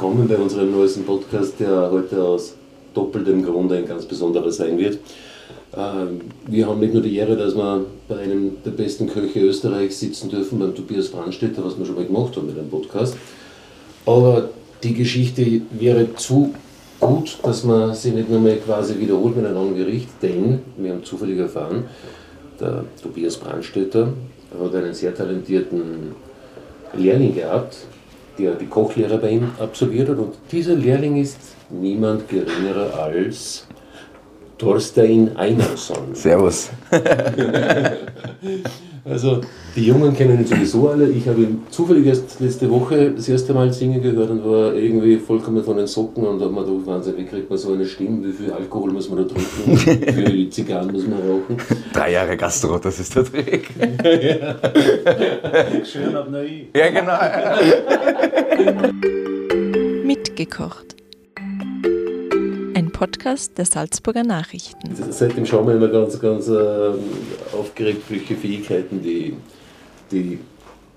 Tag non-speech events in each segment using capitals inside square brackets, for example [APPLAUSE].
willkommen bei unserem neuesten Podcast, der heute aus doppeltem Grunde ein ganz besonderer sein wird. Ähm, wir haben nicht nur die Ehre, dass wir bei einem der besten Köche Österreichs sitzen dürfen, beim Tobias Brandstätter, was wir schon mal gemacht haben mit dem Podcast. Aber die Geschichte wäre zu gut, dass man sie nicht nur mal quasi wiederholt mit einem anderen Gericht, denn wir haben zufällig erfahren, der Tobias Brandstätter hat einen sehr talentierten Lehrling gehabt, der die Kochlehre bei ihm absolviert hat. Und dieser Lehrling ist niemand geringerer als Thorstein Einarsson. [LAUGHS] Servus. [LAUGHS] also die Jungen kennen ihn sowieso alle. Ich habe ihn zufällig erst letzte Woche das erste Mal singen gehört und war irgendwie vollkommen von den Socken und habe mir gedacht, Wahnsinn, wie kriegt man so eine Stimme, wie viel Alkohol muss man da trinken, [LAUGHS] wie viele Zigarren muss man rauchen. Drei Jahre Gastro, das ist der Trick. ja. Schön ab neu. Ja, genau. Mitgekocht. Podcast der Salzburger Nachrichten. Seitdem schauen wir immer ganz, ganz äh, aufgeregt, welche Fähigkeiten die, die,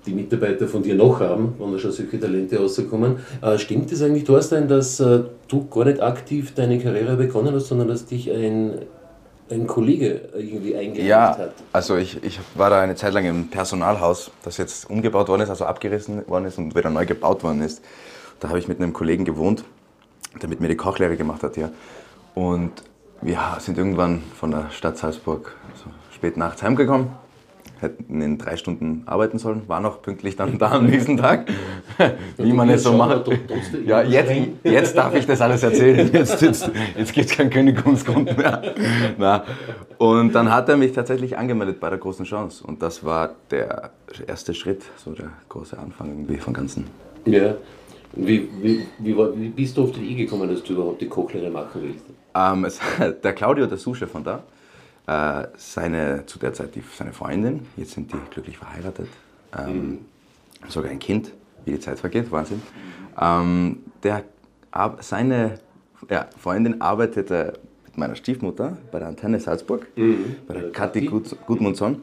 die Mitarbeiter von dir noch haben, wenn da schon solche Talente rauskommen. Äh, stimmt es eigentlich, Thorstein, dass äh, du gar nicht aktiv deine Karriere begonnen hast, sondern dass dich ein, ein Kollege irgendwie eingeleitet Ja, hat? also ich, ich war da eine Zeit lang im Personalhaus, das jetzt umgebaut worden ist, also abgerissen worden ist und wieder neu gebaut worden ist. Da habe ich mit einem Kollegen gewohnt, der mit mir die Kochlehre gemacht hat hier. Und wir sind irgendwann von der Stadt Salzburg so spät nachts heimgekommen, hätten in drei Stunden arbeiten sollen, war noch pünktlich dann da am nächsten Tag, [LAUGHS] wie man es so macht. Ja, jetzt, jetzt darf ich das alles erzählen. Jetzt, jetzt, jetzt gibt es keinen Kündigungsgrund mehr. Na. Und dann hat er mich tatsächlich angemeldet bei der großen Chance. Und das war der erste Schritt, so der große Anfang irgendwie von Ganzen. Ja. Wie, wie, wie, wie bist du auf die Idee gekommen, dass du überhaupt die Kochlehre machen willst? Ähm, es, der Claudio, der Sous-Chef von da, äh, seine, zu der Zeit die, seine Freundin, jetzt sind die glücklich verheiratet, ähm, sogar ein Kind, wie die Zeit vergeht, Wahnsinn. Ähm, der, ar- seine ja, Freundin arbeitete mit meiner Stiefmutter bei der Antenne Salzburg, bei der Kathi Gut, Gudmundsson.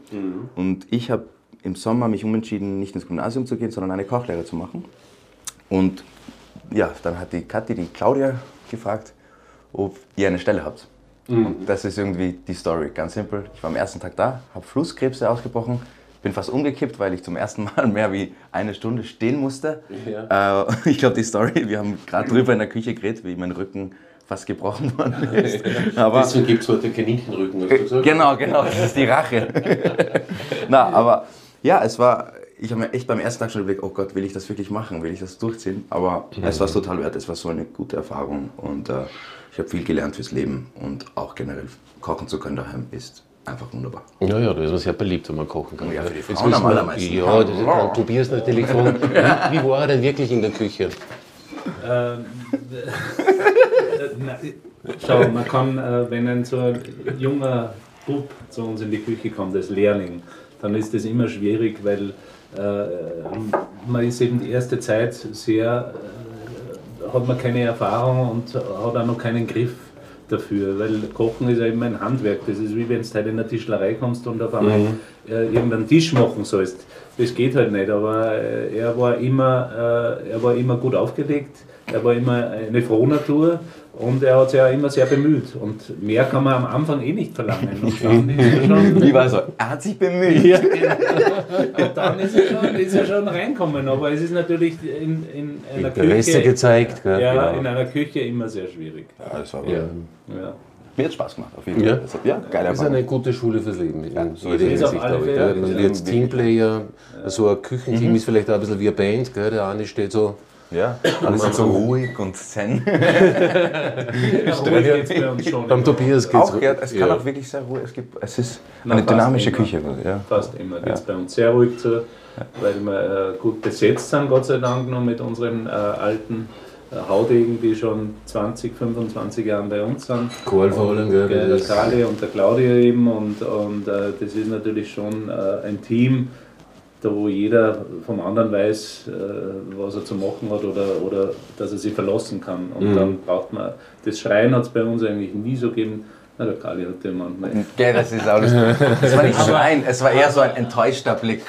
Und ich habe im Sommer mich umentschieden, nicht ins Gymnasium zu gehen, sondern eine Kochlehre zu machen. Und ja, dann hat die Kathi die Claudia gefragt, ob ihr eine Stelle habt. Und das ist irgendwie die Story, ganz simpel. Ich war am ersten Tag da, habe Flusskrebse ausgebrochen, bin fast umgekippt, weil ich zum ersten Mal mehr wie eine Stunde stehen musste. Äh, [LAUGHS] ich glaube, die Story, wir haben gerade drüber in der Küche geredet, wie mein Rücken fast gebrochen [LAUGHS] worden ist. Aber Deswegen gibt es heute Kaninchenrücken, hast du gesagt? Genau, genau, das ist die Rache. [LAUGHS] Na, aber ja, es war, ich habe mir echt beim ersten Tag schon überlegt, oh Gott, will ich das wirklich machen, will ich das durchziehen? Aber es war es total wert, es war so eine gute Erfahrung und äh, ich habe viel gelernt fürs Leben und auch generell kochen zu können daheim ist einfach wunderbar. Ja, ja, da ist man sehr beliebt, wenn man kochen kann. Ja, für die Jetzt Frauen am allermeisten. Ja, das ist dann Tobias natürlich von. [LAUGHS] Wie, wie war er denn wirklich in der Küche? Ähm, [LAUGHS] na, schau, man kann, äh, wenn ein so ein junger Bub zu uns in die Küche kommt als Lehrling, dann ist das immer schwierig, weil äh, man ist eben die erste Zeit sehr, äh, hat man keine Erfahrung und hat auch noch keinen Griff dafür, weil Kochen ist ja immer ein Handwerk. Das ist wie wenn du halt in eine Tischlerei kommst und auf einmal äh, irgendeinen Tisch machen sollst. Das geht halt nicht, aber äh, er war immer, äh, er war immer gut aufgelegt, er war immer eine Frohnatur und er hat sich auch immer sehr bemüht. Und mehr kann man am Anfang eh nicht verlangen. [LAUGHS] Und dann ist er schon, [LAUGHS] Wie war so? Er hat sich bemüht. und dann ist er schon, ist er schon reinkommen. Aber es ist natürlich in, in einer Interesse Küche, gezeigt. Gell? ja, Genau. in einer Küche immer sehr schwierig. Ja, das war Ja. Ja. Mir hat Spaß gemacht, auf jeden Ja. Fall. Das hat- Ja, geile Das ist eine gute Schule fürs Leben. In so es. Hinsicht, glaube ich. Gell? Man Ja, wird Teamplayer, so ein Küchenteam ist vielleicht auch ein bisschen wie eine Band. Gell? Der eine steht so. Ja, alle sind so ruhig und zen. [LAUGHS] Ja, schon. Beim Tobias geht Auch, ja, es kann auch wirklich sehr ruhig. Es, gibt, es ist Na, eine dynamische immer. Küche. Ja. Fast immer geht es bei uns sehr ruhig zu, weil wir äh, gut besetzt sind, Gott sei Dank, noch mit unseren äh, alten äh, Haudegen, die schon 20, 25 Jahren bei uns sind. Karl vor allem, gell? Äh, der Kali und der Claudia eben und, und äh, das ist natürlich schon äh, ein Team, da wo jeder vom anderen weiß, äh, was er zu machen hat oder, oder dass er sich verlassen kann. Und Mhm. dann braucht man, das Schreien hat es bei uns eigentlich nie so gegeben, Na, der Kali hat ja manchmal. Gell, das ist alles. Es war nicht Schreien, es war eher so ein enttäuschter Blick.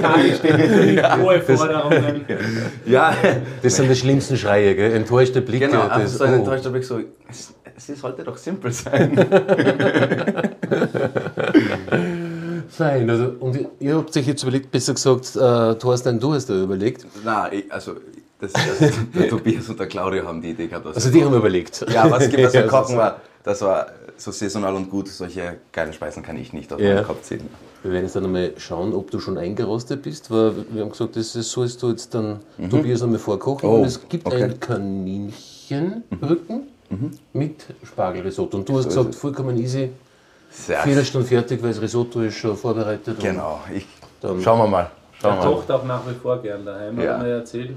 Kali steht mit hohe Forderungen. Ja, Das sind die schlimmsten Schreie, gell? Enttäuschte Blicke. genau. Also das, so ein oh. enttäuschter Blick, so. Es, es sollte doch simpel sein. [LAUGHS] Fein, also, und ihr- habt euch jetzt überlegt, besser gesagt, äh, Thorstein, du hast da überlegt. Nein, ich, also, das, das, der [LAUGHS] Tobias und der Claudio haben die Idee gehabt. Also die haben überlegt. Ja, was gibt es [LAUGHS] so- Kochen war, das war so saisonal und gut. Solche geilen Speisen kann ich nicht aus Ja. meinem Kopf ziehen. Wir werden jetzt dann einmal schauen, ob du schon eingerostet bist, weil wir haben gesagt, das ist, sollst du jetzt dann Tobias einmal vorkochen. Mhm. Oh, und es gibt okay. ein Kaninchenrücken mit Spargelrisotto. Und du hast So gesagt, es. vollkommen easy, Sehr Viertelstunde fertig, weil das Risotto ist schon vorbereitet. Genau. Ich, Dann- schauen wir mal. Schauen mal. kocht auch nach wie vor gern daheim, Ja. hat er mir erzählt.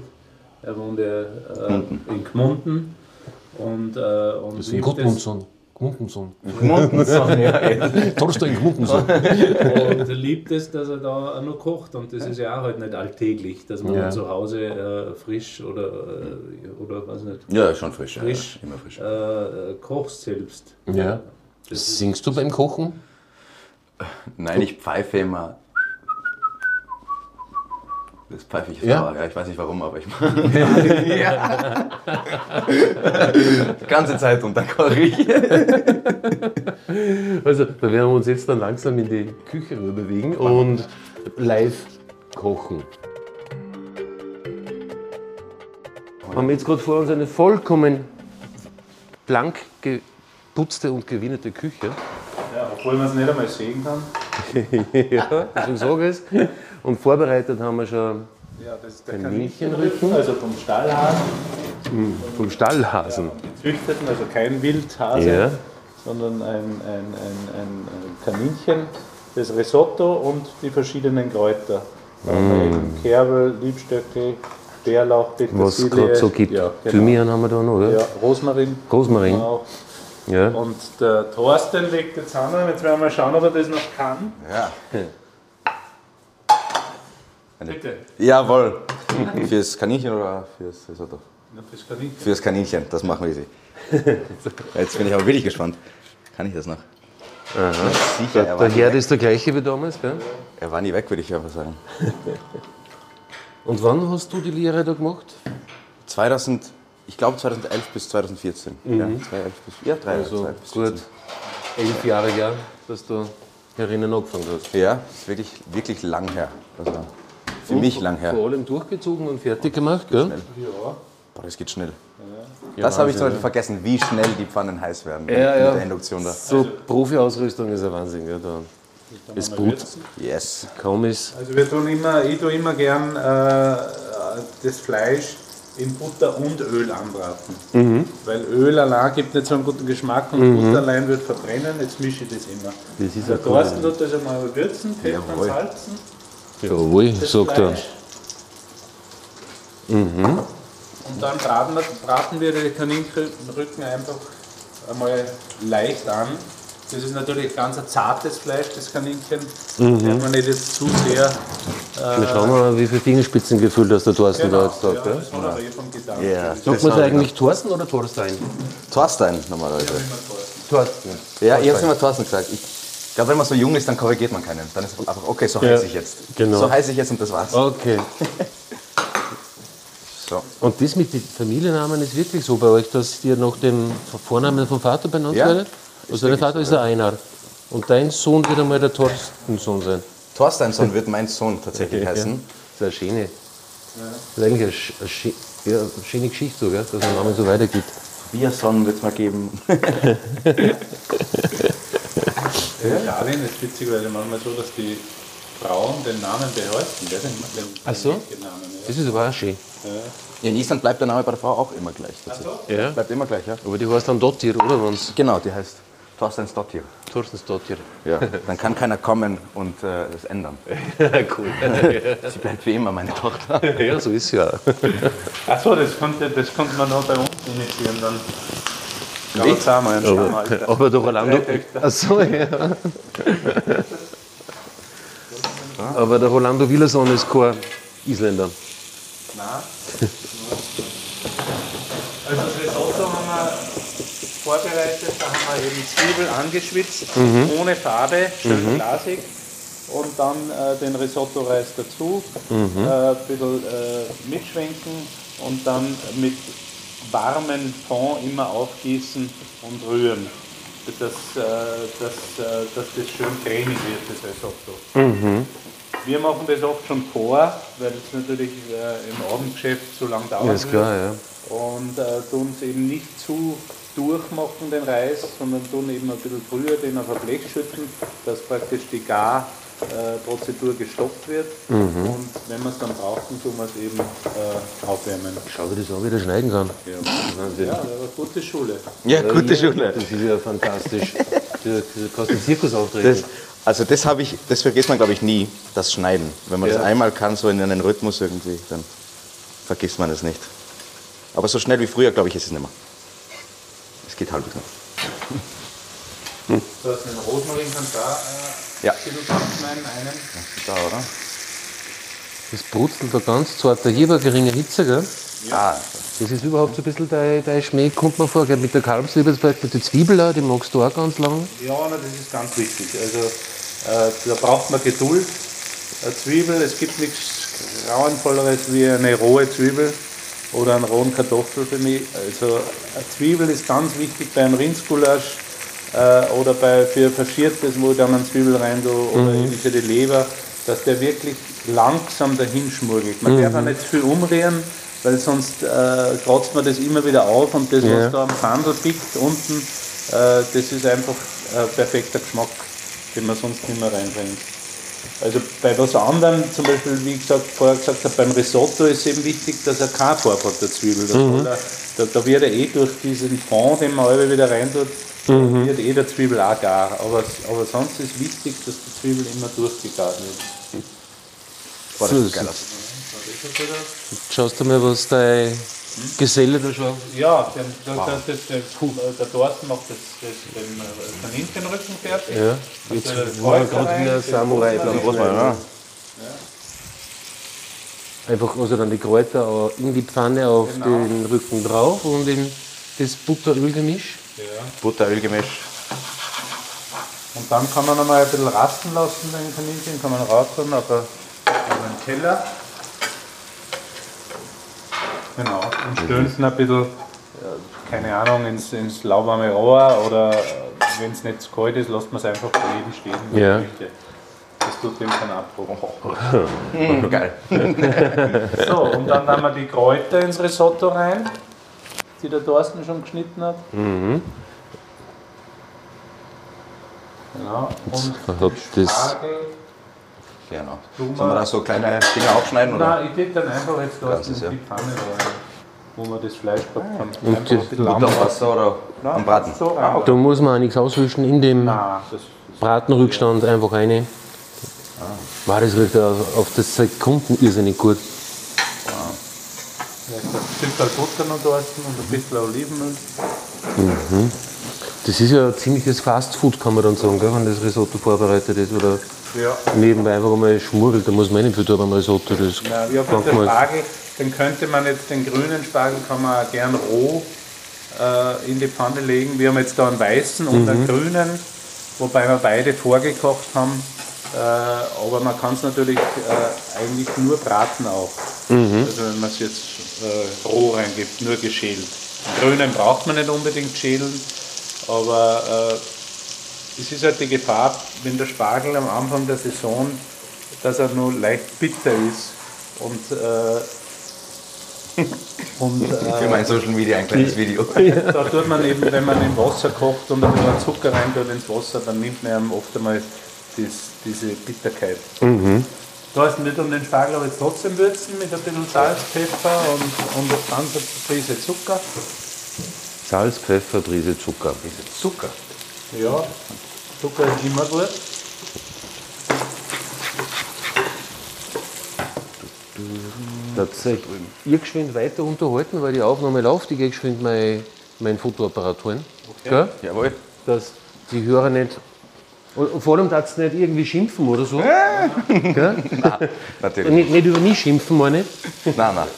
Er wohnt ja äh, in Gmunden. Und, äh, und Das ist liebt Gudmundsson. Gmundensohn. Mundensohn, ja. [LAUGHS] Torstein Gmundensohn. Und er liebt es, dass er da auch noch kocht. Und das ist ja auch halt nicht alltäglich, dass man Ja. zu Hause äh, frisch oder, äh, oder was nicht, Ja, schon frisch. frisch Ja, immer frisch. äh, äh, kochst selbst. Ja. Singst du beim Kochen? Nein, ich pfeife immer. Das pfeife ich Ja? sauer. Ja, ich weiß nicht warum, aber ich [LAUGHS] mache. ja. Ganze Zeit ich. Also, da werden wir uns jetzt dann langsam in die Küche rüber bewegen und live kochen. Wir haben jetzt gerade vor uns eine vollkommen blank geputzte und gewinnete Küche. ja, obwohl man es nicht einmal sehen kann. [LAUGHS] ja, deswegen sage ich es. Und vorbereitet haben wir schon Ja, das der Kaninchenrücken. also vom Stallhasen, vom Stallhasen. gezüchteten, also kein Wildhase, Ja. sondern ein, ein, ein, ein, ein Kaninchen, das Risotto und die verschiedenen Kräuter. Eben Kerbel, Liebstöckel, Bärlauch, Was Petersilie. es gerade so gibt. Ja, genau. Thymian haben wir da noch, oder? Ja, Rosmarin. Rosmarin. Ja. Und der Thorsten legt jetzt an, jetzt werden wir mal schauen, ob er das noch kann. Ja. Bitte. Jawohl. Fürs Kaninchen oder fürs Risotto? Ja, das kann ich. Fürs Kaninchen, das machen wir sie. Jetzt bin ich aber wirklich gespannt. Kann ich das noch? Sicher, er Der nie Herd weg. ist der gleiche wie damals, gell? er war nie weg, würde ich einfach sagen. Und wann hast du die Lehre da gemacht? 2000, ich glaube 2011 bis 2014. Ja, 2011 bis, ja, drei Also Jahre, bis gut 14. elf Jahre her, dass du herinnen angefangen hast. Ja, ist wirklich, wirklich lang her. Also für mich lang her. Vor allem durchgezogen und fertig gemacht, gell? Ja. Boah, das geht schnell. das habe ich zum Beispiel vergessen, wie schnell die Pfannen heiß werden Ja, mit ja. der Induktion da. So Profi-Ausrüstung ist ein Wahnsinn, gell? Da. Es Brut Yes. kaum ist. Also wir tun immer, ich tue immer gern äh, das Fleisch in Butter und Öl anbraten. Mhm. Weil Öl allein gibt nicht so einen guten Geschmack und Butter allein wird verbrennen, jetzt mische ich das immer. Das ist ein Thorsten tut das einmal würzen, Pfeffer salzen. Jawohl, das sagt er. Fleisch. Und dann braten wir, braten wir die Kaninchenrücken einfach einmal leicht an. Das ist natürlich ganz ein zartes Fleisch, das Kaninchen. Mhm. Da darf man nicht jetzt zu sehr. Wir schauen mal, wie viel Fingerspitzengefühl das der Thorsten da jetzt ja, hat. Gell? das hat er eh. Ja. Sagt man es eigentlich Thorsten oder Thorstein? Thorstein normalerweise. Thorsten. Ja, ich habe immer Thorsten gesagt. Ich glaube, wenn man so jung ist, dann korrigiert man keinen. Dann ist es einfach, okay, so Ja, heiße ich jetzt. genau. So heiße ich jetzt und das war's. Okay. [LAUGHS] So. Und das mit den Familiennamen ist wirklich so bei euch, dass ihr nach dem Vornamen vom Vater benannt Ja, werdet? Also dein Vater ist der Einar. Und dein Sohn wird einmal der Thorstensohn sein. Thorsteinson wird mein Sohn tatsächlich heißen. Das ist eine schöne. Das ist eigentlich eine, eine, ja, eine schöne Geschichte, so, gell? dass man Namen so weitergibt. Bierson wird es mal geben. [LAUGHS] In Italien ist witzig, weil manchmal so, dass die Frauen den Namen behalten. Den, den, Ach so? den Namen, ja. Das ist aber auch schön. In Island bleibt der Name bei der Frau auch immer gleich. tatsächlich. Ja. Bleibt immer gleich, ja. Aber die heißt dann Dottir, oder? Wenn's Genau, die heißt Thorsteins Dottir. Thorstens Dottir. Ja. [LAUGHS] Dann kann keiner kommen und äh, das ändern. [LAUGHS] cool. [LAUGHS] Sie bleibt wie immer meine Tochter. ja, so ist ja. Achso, das konnte, das konnte man noch bei uns initiieren. Dann zusammen einen Stamm halten. Aber der Rolando. Achso, ja. Aber der Rolando Villason ist kein Isländer. Nein. Also das Risotto haben wir vorbereitet. vorbereitet. Da haben wir eben Zwiebel angeschwitzt, ohne Farbe, schön glasig. Und dann äh, den Risotto-Reis dazu, äh, ein bisschen äh, mitschwenken und dann mit warmen Fond immer aufgießen und rühren, dass, äh, dass, äh, dass das schön cremig wird, das Risotto. Wir machen das oft schon vor, weil es natürlich äh, im Abendgeschäft so lange dauert. Ja, ist klar, ja. Und äh, tun es eben nicht zu durchmachen, den Reis, sondern tun eben ein bisschen früher den auf ein Blech schütten, dass praktisch die Garprozedur gestoppt wird. Und wenn man es dann braucht, dann tun wir es eben äh, aufwärmen. Schau, wie das auch wieder schneiden kann. Ja, Wahnsinn. ja eine gute Schule. Ja, gute Schule. Das ist ja fantastisch. Du, du kannst den Zirkus auftreten. Das, also das habe ich, das vergisst man glaube ich nie, das Schneiden. Wenn man Ja. das einmal kann, so in einen Rhythmus irgendwie, dann vergisst man es nicht. Aber so schnell wie früher, glaube ich, ist es nicht mehr. Geht halbwegs noch. Du hast den Rosmarin kannst du auch äh, Ja. ein bisschen zusammenschneiden, einen. Da, oder? Das brutzelt da ganz zart. Hier war geringe Hitze, gell? Ah, Das ist überhaupt so ein bisschen dein, dein Schmäh, kommt mir vor. Gell? Mit der Kalbsleber, zum Beispiel die Zwiebel, auch, die magst du auch ganz lang. Ja, na, das ist ganz wichtig. Also äh, da braucht man Geduld. Eine Zwiebel, es gibt nichts grauenvolleres wie eine rohe Zwiebel oder einen rohen Kartoffel für mich. Also eine Zwiebel ist ganz wichtig beim Rindsgulasch äh, oder bei, für Faschiertes, wo ich dann eine Zwiebel rein tue, oder eben für die Leber, dass der wirklich langsam dahin schmurgelt. Man darf auch nicht zu viel umrühren, weil sonst äh, kratzt man das immer wieder auf und das, Ja. was da am Sandel pickt unten, äh, das ist einfach ein perfekter Geschmack, den man sonst nicht mehr reinbringt. Also bei was anderem, zum Beispiel, wie ich gesagt, vorher gesagt habe, beim Risotto ist eben wichtig, dass er keine Farbe hat, der Zwiebel. Er, da, da wird er eh durch diesen Fond, den man alle wieder rein tut, wird eh der Zwiebel auch gar. Aber, aber sonst ist wichtig, dass die Zwiebel immer durchgegart wird. boah, das sieht geil aus. Schaust du mal, was dein Geselle da schon. Ja, der, der, der, der, der, der Thorsten macht das, das, den äh, Kaninchenrücken fertig. Ja, Jetzt jetzt das war Kräuter gerade wieder den Samurai. Rosmarin. Rosmarin, ja. Einfach also dann die Kräuter in die Pfanne auf Genau. den Rücken drauf und in das Butterölgemisch. Ja. Butterölgemisch. Und dann kann man noch mal ein bisschen rasten lassen, den Kaninchen, kann man rausholen, aber auf den Teller. Genau. Und stöhnsen ein bisschen, äh, keine Ahnung, ins, ins lauwarme Rohr oder wenn es nicht zu kalt ist, lässt man es einfach bei jedem stehen Ja. Küche. Das tut dem keinen Abbruch. [LAUGHS] Geil. [LAUGHS] So, und dann haben wir die Kräuter ins Risotto rein, die der Thorsten schon geschnitten hat. Mhm. Genau. Und hat das- Genau. Tun Sollen wir da so kleine Dinger aufschneiden? Oder? Nein, ich tue dann einfach jetzt dort Ganzes, in ja. die Pfanne rein, wo wir das Fleisch gehabt haben. Und Einfach die ein bisschen Butter auf Wasser oder Nein, am Braten? So rein. Da muss man auch nichts auswischen in dem Nein, das Bratenrückstand einfach rein. War das riecht auf, auf das Sekunden irrsinnig gut. ja, ein Stück Butter noch dort und ein bisschen Olivenöl. Das ist ja ein ziemliches Fastfood, kann man dann sagen, gell, wenn das Risotto vorbereitet ist. Oder Ja. nebenbei einfach einmal schmurgelt, da muss man eh nicht viel tun beim Risotto. Das Ja, gut, der man- Spargel, den könnte man jetzt, den grünen Spargel kann man auch gern roh äh, in die Pfanne legen. Wir haben jetzt da einen weißen und einen grünen, wobei wir beide vorgekocht haben. Äh, aber man kann es natürlich äh, eigentlich nur braten auch. Also wenn man es jetzt äh, roh reingibt, nur geschält. Den grünen braucht man nicht unbedingt schälen, aber äh, es ist halt die Gefahr, wenn der Spargel am Anfang der Saison, dass er nur leicht bitter ist und, äh, [LAUGHS] und Für äh, mein Social Media ein kleines Video. [LAUGHS] da tut man eben, wenn man im Wasser kocht und ein bisschen Zucker rein tut ins Wasser, dann nimmt man ihm oft einmal dies, diese Bitterkeit. Da hast du nicht um den Spargel aber jetzt trotzdem würzen mit ein bisschen Salz, Pfeffer und, und ganz eine Prise Zucker. Salz, Pfeffer, Prise Zucker. Zucker. Ja, Zucker ist immer gut. Da seid ihr geschwind weiter unterhalten, weil die Aufnahme läuft. Ich gehe geschwind mein, mein Fotoapparat holen. Gell? Jawohl. Dass die Hörer nicht. Und vor allem darfst du nicht irgendwie schimpfen oder so. Gell? [LAUGHS] Natürlich. Nicht, nicht über mich schimpfen, meine ich. Nein, nein.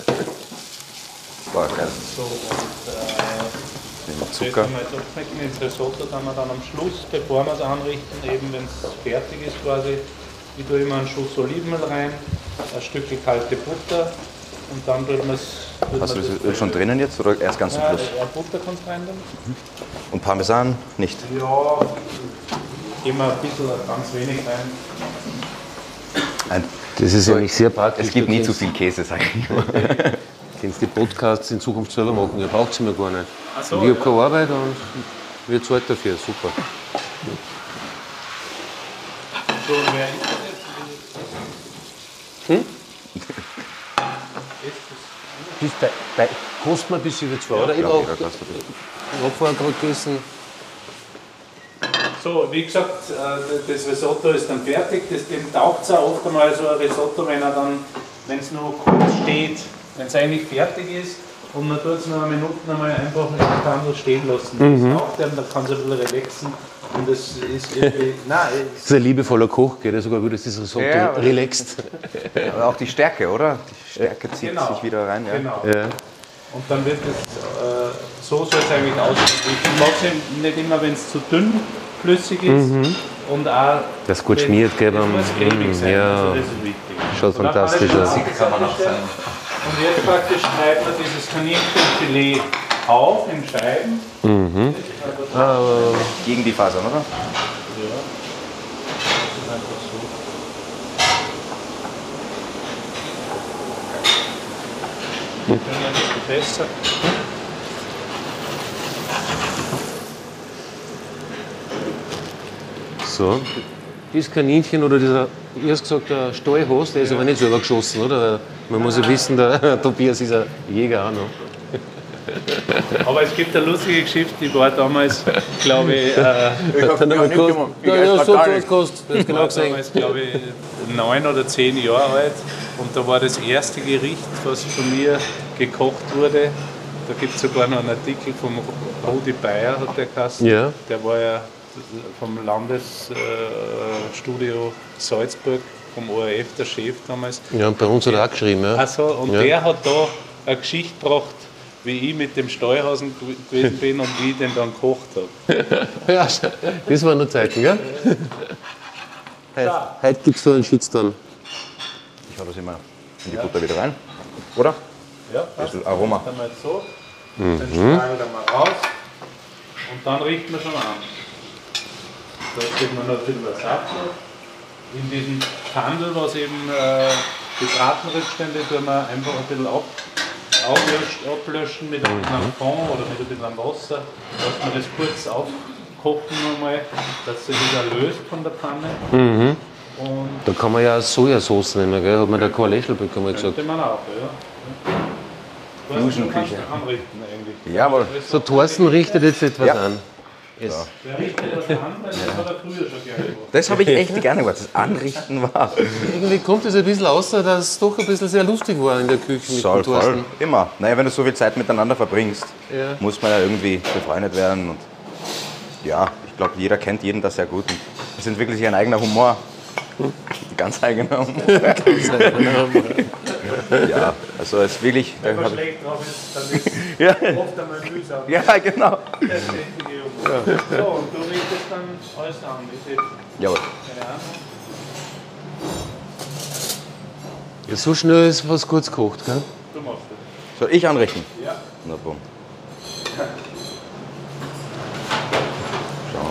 Boah, geil. So, äh, Das Zucker. ins Risotto, dann wir dann am Schluss, bevor wir es anrichten, eben wenn es fertig ist quasi, ich tue immer einen Schuss Olivenöl rein, ein Stück kalte Butter und dann tut man es. Hast du das Öl schon drinnen jetzt oder erst ganz zum Ja, Schluss? ja, Butter kannst du rein tun. Und Parmesan nicht? Ja, immer ein bisschen, ganz wenig rein. Ein, Das ist eigentlich sehr praktisch. es gibt nie zu viel Käse, sag ich immer. [LAUGHS] kannst die Podcasts in Zukunft selber machen. Ihr braucht sie mir gar nicht. So, Und ich habe ja. keine Arbeit und wir zahlt dafür. Super. So, wer ist das jetzt? Das bei, bei, kostet mir bis über zwei, oder? Ich Ja, habe vorher gerade gegessen. So, wie gesagt, äh, das Risotto ist dann fertig. Das, dem taugt es auch oft einmal so ein Risotto, wenn er dann, wenn es nur kurz steht, wenn es eigentlich fertig ist und man tut es noch eine Minute einmal einfach in der Kandel stehen lassen. Das taugt einem, da kann es ein bisschen relaxen und das ist irgendwie, [LAUGHS] nein, Das ist ein liebevoller Koch, geht sogar gut, dass das Risotto Ja, relaxed. Aber auch die Stärke, oder? Die Stärke zieht Genau. sich wieder rein. Ja. genau. Ja. Und dann wird es, äh, so soll es eigentlich aussehen. Ich mag es nicht immer, wenn es zu dünn flüssig ist und auch Das gut schmiert, gell, beim- muss cremig sein, ja. also das ist wichtig. Schaut dann fantastisch aus. das kann man auch sein. Und jetzt praktisch schneidet man dieses Kaninchenfilet auf in Scheiben. Mhm. Also, Gegen die Fasern, oder? ja. Das ist einfach so. Wir können ja das Gefäß So. Das Kaninchen oder dieser, ich hast gesagt, der Stallhost, der ist aber nicht selber geschossen, oder? Man muss ja wissen, der [LAUGHS] Tobias ist ein Jäger auch noch. [LAUGHS] Aber es gibt eine lustige Geschichte, die war damals, glaube ich, äh, wir gekostet. Ja, ja, so kostet. Genau war gesehen. damals, glaube ich, neun oder zehn Jahre alt. Und da war das erste Gericht, was von mir gekocht wurde. Da gibt es sogar noch einen Artikel vom Rudi Bayer, hat der geheißen. Ja. Der war ja vom Landesstudio Salzburg, vom ORF, der Chef damals. Ja, und bei uns hat er auch geschrieben, ja. Also, und Ja. der hat da eine Geschichte gebracht, wie ich mit dem Steuerhausen gew- gewesen bin und wie ich den dann gekocht habe. [LAUGHS] Ja, das waren nur Zeiten, gell? [LAUGHS] Heute, heute gibt es da einen Shitstorm. Ich hau das immer in die Butter wieder rein. Oder? Ja, Ein passt. bisschen Aroma. Dann mal so, den strahlt er mal raus und dann riecht man schon an. Da steht man noch ein bisschen was ab. In diesem Kandel, was eben äh, die Bratenrückstände, tun wir einfach ein bisschen ab, auflöschen, ablöschen mit einem mhm. Fond oder mit ein bisschen Wasser, dass wir das kurz aufkochen nochmal, dass sich das löst von der Pfanne. Und Da kann man ja auch Sojasauce nehmen, gell? Hat mir der Karl Leschelbeck einmal gesagt. könnte man auch, ja. Du kannst Fusion-Küche. anrichten eigentlich. Jawohl. So, Thorsten richtet jetzt etwas Ja. an. Wer richtet das an? Weil Das hat er früher schon gerne gemacht. Das habe ich echt gerne gemacht. Das Anrichten war. Irgendwie kommt es ein bisschen außer, dass es doch ein bisschen sehr lustig war in der Küche mit Soll voll. Immer. Naja, wenn du so viel Zeit miteinander verbringst, Ja. muss man ja irgendwie befreundet werden. Und ja, ich glaube, jeder kennt jeden da sehr gut. Und es ist wirklich ein eigener Humor. Ganz eigener Humor. [LAUGHS] ja, also es ist wirklich. Wenn man schlecht drauf ist, dann ist Ja, es oft einmal mühsam. ja, genau. So, und du richtest dann alles an. Ich sehe Jawohl. keine Ahnung. Ja, so schnell ist was kurz gekocht, gell? Du machst das. Soll ich anrichten? Ja. Na bumm.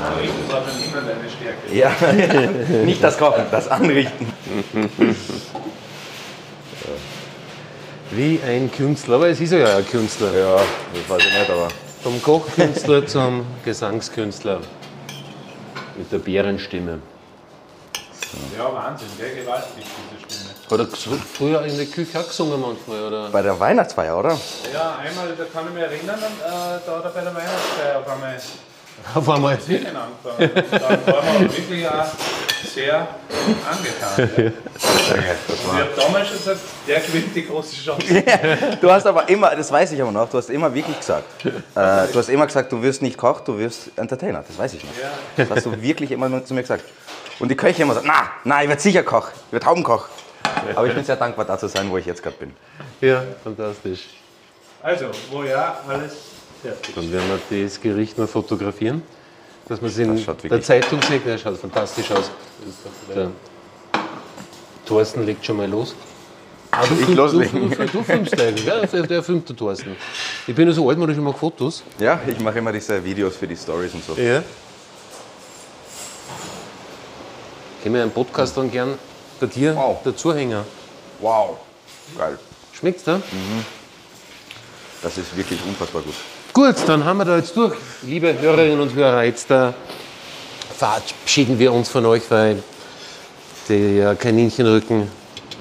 Anrichten war dann immer deine Stärke. Ja, [LAUGHS] nicht das Kochen, das Anrichten. Wie ein Künstler, aber es ist ja ein Künstler. Ja, das weiß ich nicht, aber. Vom Kochkünstler [LAUGHS] zum Gesangskünstler. Mit der Bärenstimme. Ja, Wahnsinn, gell? gewaltig diese Stimme. Hat er früher in der Küche auch gesungen manchmal, oder? Bei der Weihnachtsfeier, oder? Ja, einmal, da kann ich mich erinnern, äh, da hat er bei der Weihnachtsfeier auf einmal Auf einmal. singen angefangen. Und dann waren wir wirklich auch sehr angetan. [LAUGHS] Ich habe damals schon gesagt, der gewinnt die große Chance. [LAUGHS] Du hast aber immer, das weiß ich aber noch, du hast immer wirklich gesagt. Äh, du hast immer gesagt, du wirst nicht Koch, du wirst Entertainer. Das weiß ich noch. Das hast du wirklich immer nur zu mir gesagt. Und die Köche immer so, na, na, ich werde sicher Koch, ich werde Haubenkoch. Aber ich bin sehr dankbar, da zu sein, wo ich jetzt gerade bin. Ja, fantastisch. Also, wo ja alles Dann werden wir das Gericht mal fotografieren, dass man es in Das der Zeitung sieht. Der schaut fantastisch aus. Der Thorsten legt schon mal los. Ah, du, Ich loslegen. Du, du, filmst eigentlich, ja, der, der filmt der Thorsten. Ich bin ja so alt, mache ich mal Fotos. Ja, ich mache immer diese Videos für die Stories und so. Ja. Können wir einen Podcast dann gern bei dir Wow. dazuhängen? Wow, geil. Schmeckt's da? Das ist wirklich unfassbar gut. Gut, dann haben wir da jetzt durch. Liebe Hörerinnen und Hörer, jetzt äh, verabschieden wir uns von euch, weil der Kaninchenrücken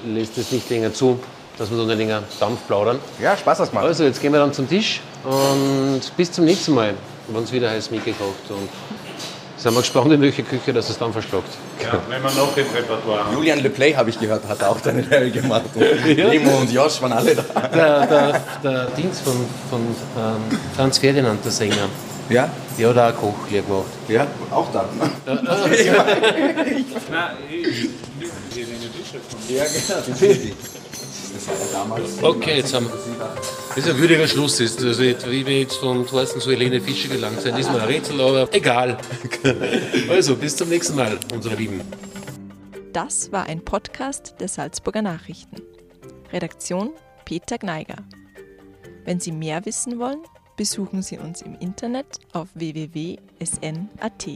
lässt es nicht länger zu, dass wir so eine länger Dampf plaudern. Ja, Spaß hast gemacht. Also, jetzt gehen wir dann zum Tisch und bis zum nächsten Mal, wenn es wieder heißt mitgekocht. Und sind wir gespannt, in welche Küche das es dann verschlagt. Ja, wenn wir noch im Repertoire haben. Julian Le Play, habe ich gehört, hat auch deine Lehre gemacht. Und Nemo und Josh waren alle da. Der, der, der Dienst von, von ähm, Franz Ferdinand, der Sänger, Ja? der hat auch Kochlehre gemacht. Ja, auch da. Nein, ich, ich, ich, ich, Ja, genau. Das war ja damals. Okay, jetzt haben wir. Das ist ein würdiger Schluss. Ist. Also, wie wir jetzt von Thorsten zu Helene Fischer gelangt sind, ist mir ein Rätsel, aber egal. [LAUGHS] Also, bis zum nächsten Mal, unsere Lieben. Das war ein Podcast der Salzburger Nachrichten. Redaktion Peter Gneiger. Wenn Sie mehr wissen wollen, besuchen Sie uns im Internet auf www.sn.at.